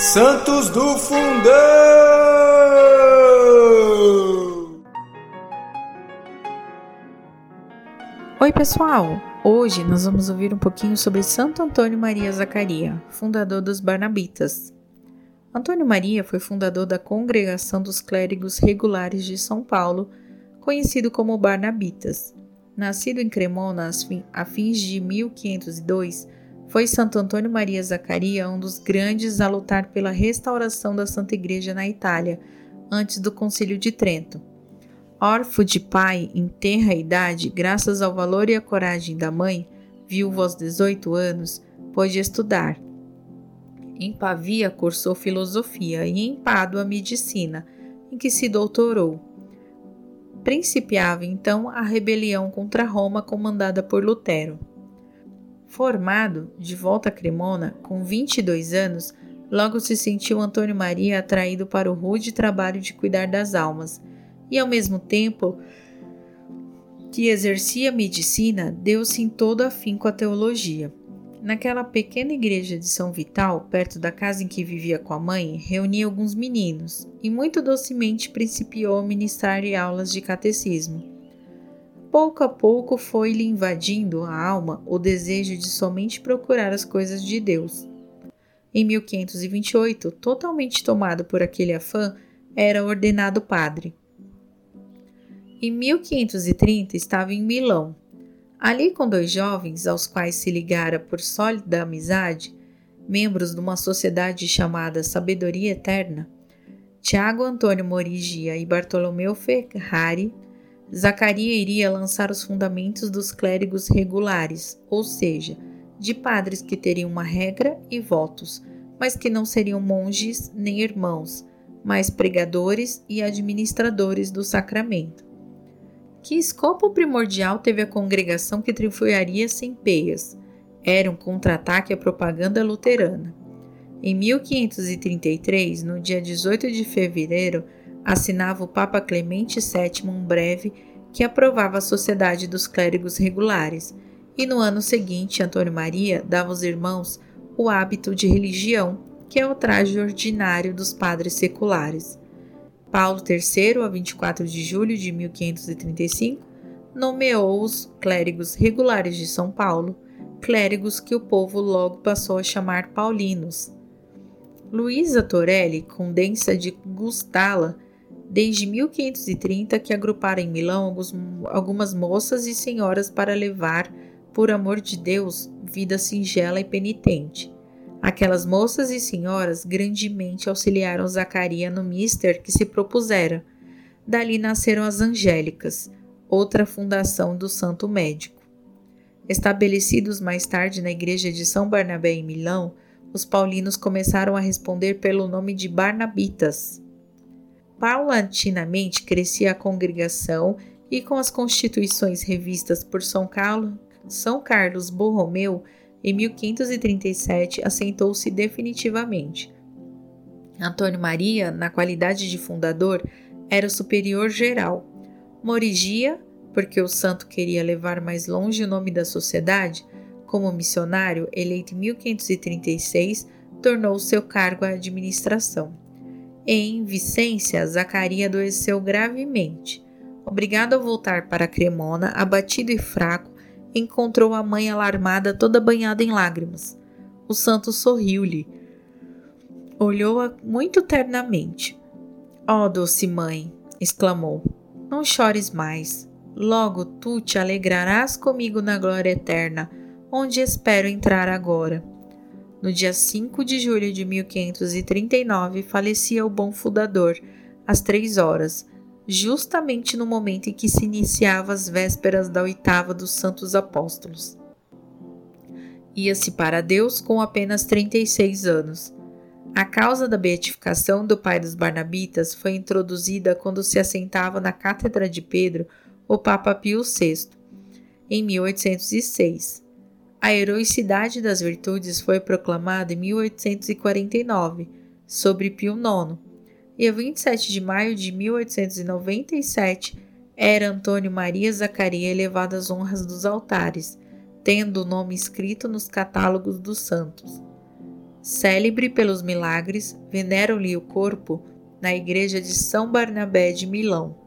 Santos do Fundão! Oi, pessoal! Hoje nós vamos ouvir um pouquinho sobre Santo Antônio Maria Zacaria, fundador dos Barnabitas. Antônio Maria foi fundador da Congregação dos Clérigos Regulares de São Paulo, conhecido como Barnabitas. Nascido em Cremona a fins de 1502, foi Santo Antônio Maria Zacaria um dos grandes a lutar pela restauração da Santa Igreja na Itália, antes do Concílio de Trento. Órfão de pai em tenra idade, graças ao valor e à coragem da mãe, viúvo aos 18 anos, pôde estudar. Em Pavia cursou filosofia e em Pádua medicina, em que se doutorou. Principiava então a rebelião contra Roma comandada por Lutero. Formado, de volta a Cremona, com 22 anos, logo se sentiu Antônio Maria atraído para o rude trabalho de cuidar das almas, e ao mesmo tempo que exercia medicina, deu-se em todo afim com a teologia. Naquela pequena igreja de São Vital, perto da casa em que vivia com a mãe, reunia alguns meninos e muito docemente principiou a ministrar aulas de catecismo. Pouco a pouco foi-lhe invadindo a alma o desejo de somente procurar as coisas de Deus. Em 1528, totalmente tomado por aquele afã, era ordenado padre. Em 1530 estava em Milão. Ali com dois jovens aos quais se ligara por sólida amizade, membros de uma sociedade chamada Sabedoria Eterna, Tiago Antônio Morigia e Bartolomeu Ferrari, Zacaria iria lançar os fundamentos dos clérigos regulares, ou seja, de padres que teriam uma regra e votos, mas que não seriam monges nem irmãos, mas pregadores e administradores do sacramento. Que escopo primordial teve a congregação que triunfaria sem peias? Era um contra-ataque à propaganda luterana. Em 1533, no dia 18 de fevereiro, assinava o Papa Clemente VII um breve que aprovava a Sociedade dos Clérigos Regulares, e no ano seguinte Antônio Maria dava aos irmãos o hábito de religião, que é o traje ordinário dos padres seculares. Paulo III, a 24 de julho de 1535, nomeou os clérigos regulares de São Paulo, clérigos que o povo logo passou a chamar paulinos. Luísa Torelli, condensa de Gustala, desde 1530 que agruparam em Milão alguns, algumas moças e senhoras para levar, por amor de Deus, vida singela e penitente. Aquelas moças e senhoras grandemente auxiliaram Zacaria no mister que se propusera. Dali nasceram as Angélicas, outra fundação do Santo Médico. Estabelecidos mais tarde na igreja de São Barnabé em Milão, os paulinos começaram a responder pelo nome de Barnabitas. Paulatinamente crescia a congregação e com as constituições revistas por São Carlos, São Carlos Borromeu, em 1537 assentou-se definitivamente. Antônio Maria, na qualidade de fundador, era o superior geral. Morigia, porque o santo queria levar mais longe o nome da sociedade, como missionário, eleito em 1536, tornou seu cargo a administração. Em Vicência, Zacaria adoeceu gravemente. Obrigado a voltar para Cremona, abatido e fraco, encontrou a mãe alarmada, toda banhada em lágrimas. O santo sorriu-lhe. Olhou-a muito ternamente. Ó oh, doce mãe, exclamou, não chores mais. Logo tu te alegrarás comigo na glória eterna, onde espero entrar agora. No dia 5 de julho de 1539, falecia o bom fundador, às três horas, justamente no momento em que se iniciava as vésperas da oitava dos Santos Apóstolos. Ia-se para Deus com apenas 36 anos. A causa da beatificação do pai dos Barnabitas foi introduzida quando se assentava na Cátedra de Pedro o Papa Pio VI, em 1806. A heroicidade das virtudes foi proclamada em 1849, sobre Pio IX, e a 27 de maio de 1897 era Antônio Maria Zacaria elevado às honras dos altares, tendo o nome escrito nos catálogos dos santos. Célebre pelos milagres, veneram-lhe o corpo na igreja de São Barnabé de Milão.